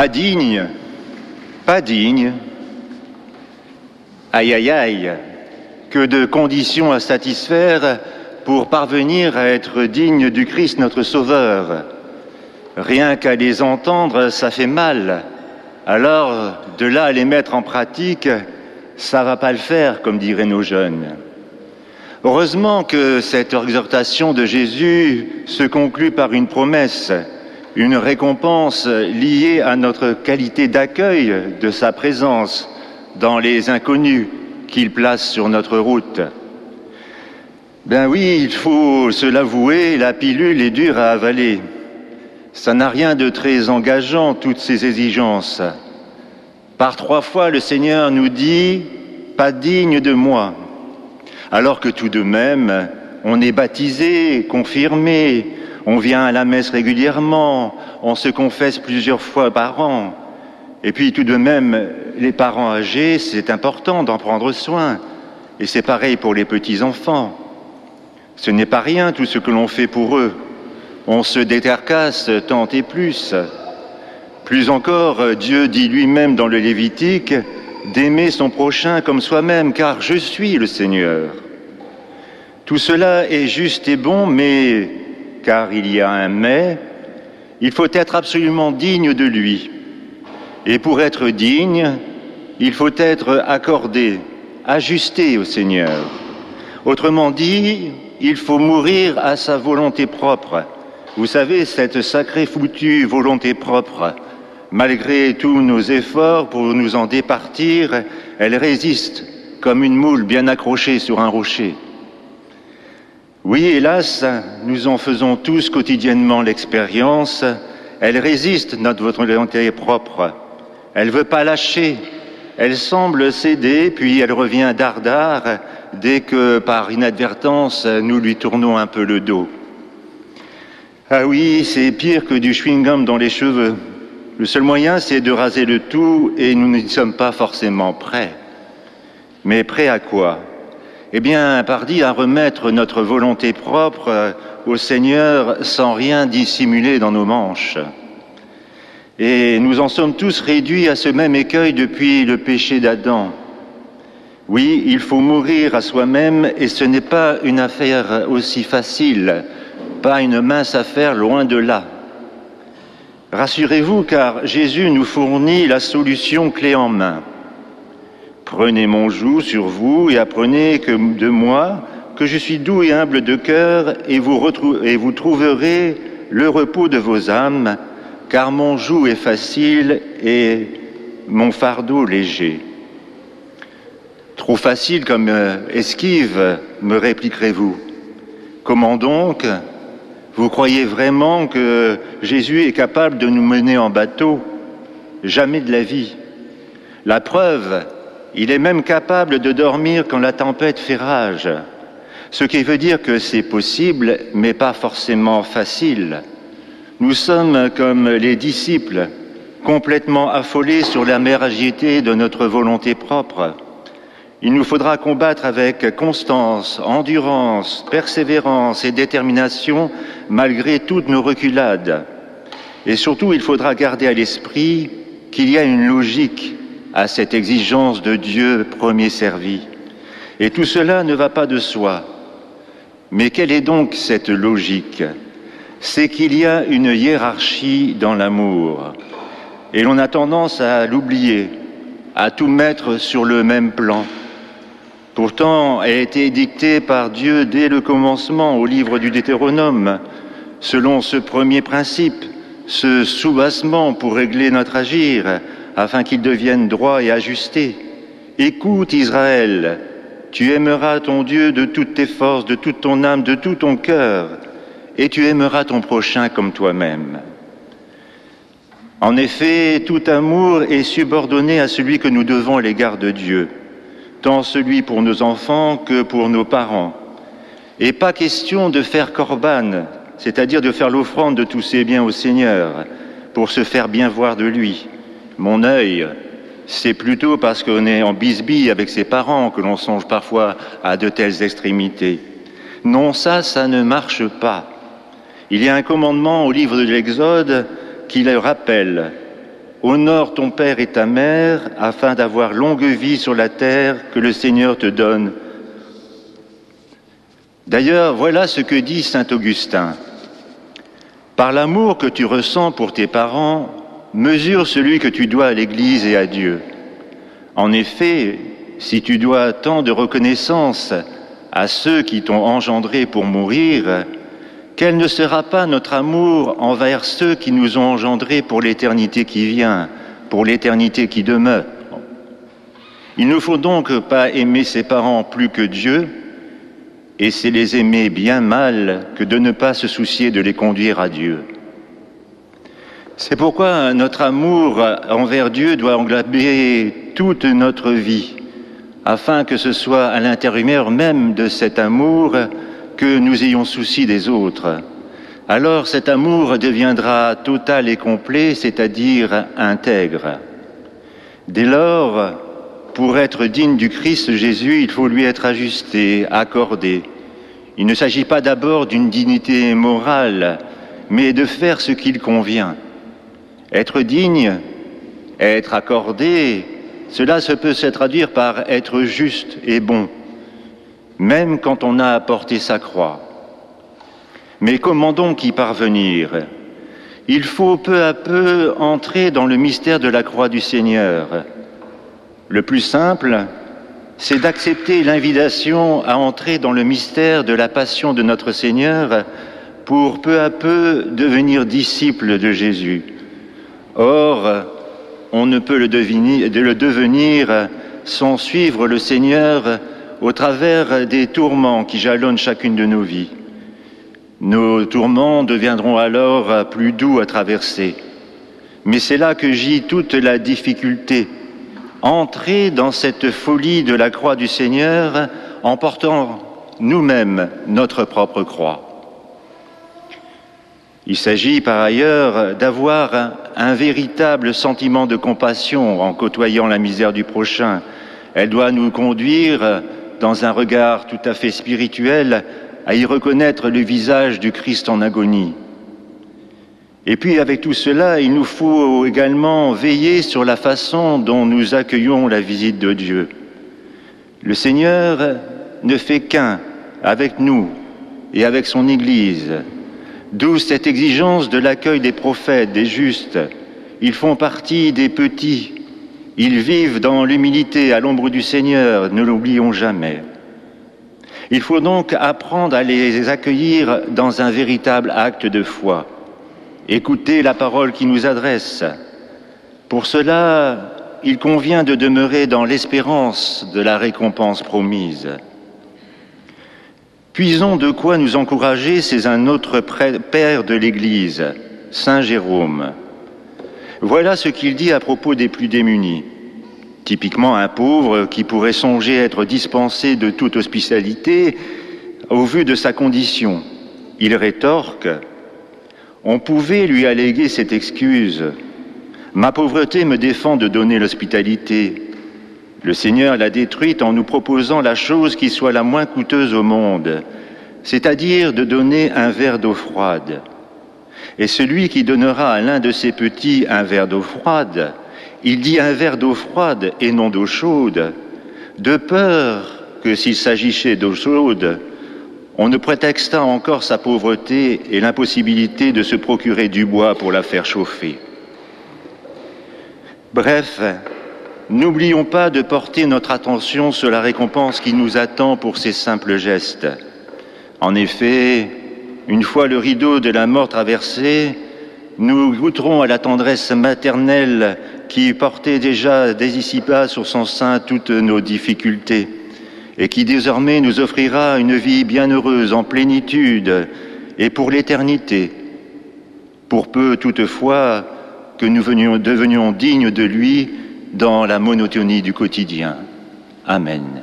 Pas digne, pas digne. Aïe aïe aïe, que de conditions à satisfaire pour parvenir à être digne du Christ notre Sauveur. Rien qu'à les entendre, ça fait mal. Alors, de là à les mettre en pratique, ça va pas le faire, comme diraient nos jeunes. Heureusement que cette exhortation de Jésus se conclut par une promesse, une récompense liée à notre qualité d'accueil de sa présence dans les inconnus qu'il place sur notre route. Ben oui, il faut se l'avouer, la pilule est dure à avaler. Ça n'a rien de très engageant, toutes ces exigences. Par trois fois, le Seigneur nous dit, pas digne de moi alors que tout de même, on est baptisé, confirmé, on vient à la messe régulièrement, on se confesse plusieurs fois par an. Et puis tout de même, les parents âgés, c'est important d'en prendre soin. Et c'est pareil pour les petits-enfants. Ce n'est pas rien tout ce que l'on fait pour eux. On se détercasse tant et plus. Plus encore, Dieu dit lui-même dans le Lévitique, d'aimer son prochain comme soi-même, car je suis le Seigneur. Tout cela est juste et bon, mais, car il y a un mais, il faut être absolument digne de lui. Et pour être digne, il faut être accordé, ajusté au Seigneur. Autrement dit, il faut mourir à sa volonté propre. Vous savez, cette sacrée foutue volonté propre, Malgré tous nos efforts pour nous en départir, elle résiste comme une moule bien accrochée sur un rocher. Oui, hélas, nous en faisons tous quotidiennement l'expérience. Elle résiste, notre volonté propre. Elle ne veut pas lâcher. Elle semble céder, puis elle revient dardard dès que, par inadvertance, nous lui tournons un peu le dos. Ah oui, c'est pire que du chewing-gum dans les cheveux. Le seul moyen, c'est de raser le tout et nous n'y sommes pas forcément prêts. Mais prêts à quoi? Eh bien, pardi à remettre notre volonté propre au Seigneur sans rien dissimuler dans nos manches. Et nous en sommes tous réduits à ce même écueil depuis le péché d'Adam. Oui, il faut mourir à soi-même et ce n'est pas une affaire aussi facile, pas une mince affaire loin de là. Rassurez-vous car Jésus nous fournit la solution clé en main. Prenez mon joug sur vous et apprenez de moi que je suis doux et humble de cœur et vous, et vous trouverez le repos de vos âmes, car mon joug est facile et mon fardeau léger. Trop facile comme euh, esquive, me répliquerez-vous. Comment donc? Vous croyez vraiment que Jésus est capable de nous mener en bateau? Jamais de la vie. La preuve, il est même capable de dormir quand la tempête fait rage. Ce qui veut dire que c'est possible, mais pas forcément facile. Nous sommes comme les disciples, complètement affolés sur la mer agitée de notre volonté propre. Il nous faudra combattre avec constance, endurance, persévérance et détermination malgré toutes nos reculades. Et surtout, il faudra garder à l'esprit qu'il y a une logique à cette exigence de Dieu premier servi. Et tout cela ne va pas de soi. Mais quelle est donc cette logique? C'est qu'il y a une hiérarchie dans l'amour. Et l'on a tendance à l'oublier, à tout mettre sur le même plan. Pourtant, elle a été dictée par Dieu dès le commencement au livre du Deutéronome, selon ce premier principe, ce soubassement pour régler notre agir, afin qu'il devienne droit et ajusté. Écoute Israël, tu aimeras ton Dieu de toutes tes forces, de toute ton âme, de tout ton cœur, et tu aimeras ton prochain comme toi-même. En effet, tout amour est subordonné à celui que nous devons à l'égard de Dieu tant celui pour nos enfants que pour nos parents. Et pas question de faire corban, c'est-à-dire de faire l'offrande de tous ses biens au Seigneur, pour se faire bien voir de lui. Mon œil, c'est plutôt parce qu'on est en bisbille avec ses parents que l'on songe parfois à de telles extrémités. Non, ça, ça ne marche pas. Il y a un commandement au livre de l'Exode qui le rappelle. honore ton père et ta mère afin d'avoir longue vie sur la terre que le Seigneur te donne. D'ailleurs, voilà ce que dit Saint Augustin. Par l'amour que tu ressens pour tes parents, mesure celui que tu dois à l'Église et à Dieu. En effet, si tu dois tant de reconnaissance à ceux qui t'ont engendré pour mourir, quel ne sera pas notre amour envers ceux qui nous ont engendrés pour l'éternité qui vient, pour l'éternité qui demeure? Il ne faut donc pas aimer ses parents plus que Dieu, et c'est les aimer bien mal que de ne pas se soucier de les conduire à Dieu. C'est pourquoi notre amour envers Dieu doit englober toute notre vie, afin que ce soit à l'intérieur même de cet amour que nous ayons souci des autres. Alors cet amour deviendra total et complet, c'est-à-dire intègre. Dès lors, pour être digne du Christ Jésus, il faut lui être ajusté, accordé. Il ne s'agit pas d'abord d'une dignité morale, mais de faire ce qu'il convient. Être digne, être accordé, cela se peut se traduire par être juste et bon, même quand on a apporté sa croix. Mais comment donc y parvenir? Il faut peu à peu entrer dans le mystère de la croix du Seigneur. Le plus simple, c'est d'accepter l'invitation à entrer dans le mystère de la passion de notre Seigneur pour peu à peu devenir disciple de Jésus. Or, on ne peut le, devenir sans suivre le Seigneur au travers des tourments qui jalonnent chacune de nos vies. Nos tourments deviendront alors plus doux à traverser. Mais c'est là que gît toute la difficulté. Entrer dans cette folie de la croix du Seigneur en portant nous-mêmes notre propre croix. Il s'agit par ailleurs d'avoir un, véritable sentiment de compassion en côtoyant la misère du prochain. Elle doit nous conduire, dans un regard tout à fait spirituel, à y reconnaître le visage du Christ en agonie. Et puis avec tout cela, il nous faut également veiller sur la façon dont nous accueillons la visite de Dieu. Le Seigneur ne fait qu'un avec nous et avec son Église. D'où cette exigence de l'accueil des prophètes, des justes. Ils font partie des petits. Ils vivent dans l'humilité à l'ombre du Seigneur, ne l'oublions jamais. Il faut donc apprendre à les accueillir dans un véritable acte de foi. Écouter la parole qui nous adresse. Pour cela, il convient de demeurer dans l'espérance de la récompense promise. Puisons de quoi nous encourager, c'est un autre père de l'Église, Saint Jérôme. Voilà ce qu'il dit à propos des plus démunis. Typiquement un pauvre qui pourrait songer être dispensé de toute hospitalité au vu de sa condition. Il rétorque On pouvait lui alléguer cette excuse. Ma pauvreté me défend de donner l'hospitalité. Le Seigneur l'a détruite en nous proposant la chose qui soit la moins coûteuse au monde, c'est-à-dire de donner un verre d'eau froide. Et celui qui donnera à l'un de ses petits un verre d'eau froide, il dit un verre d'eau froide et non d'eau chaude, de peur que s'il s'agissait d'eau chaude, on ne prétextât encore sa pauvreté et l'impossibilité de se procurer du bois pour la faire chauffer. Bref, N'oublions pas de porter notre attention sur la récompense qui nous attend pour ces simples gestes. En effet, une fois le rideau de la mort traversé, nous goûterons à la tendresse maternelle qui portait déjà dès ici-bas sur son sein toutes nos difficultés et qui désormais nous offrira une vie bienheureuse en plénitude et pour l'éternité, pour peu toutefois que nous devenions dignes de lui dans la monotonie du quotidien. Amen.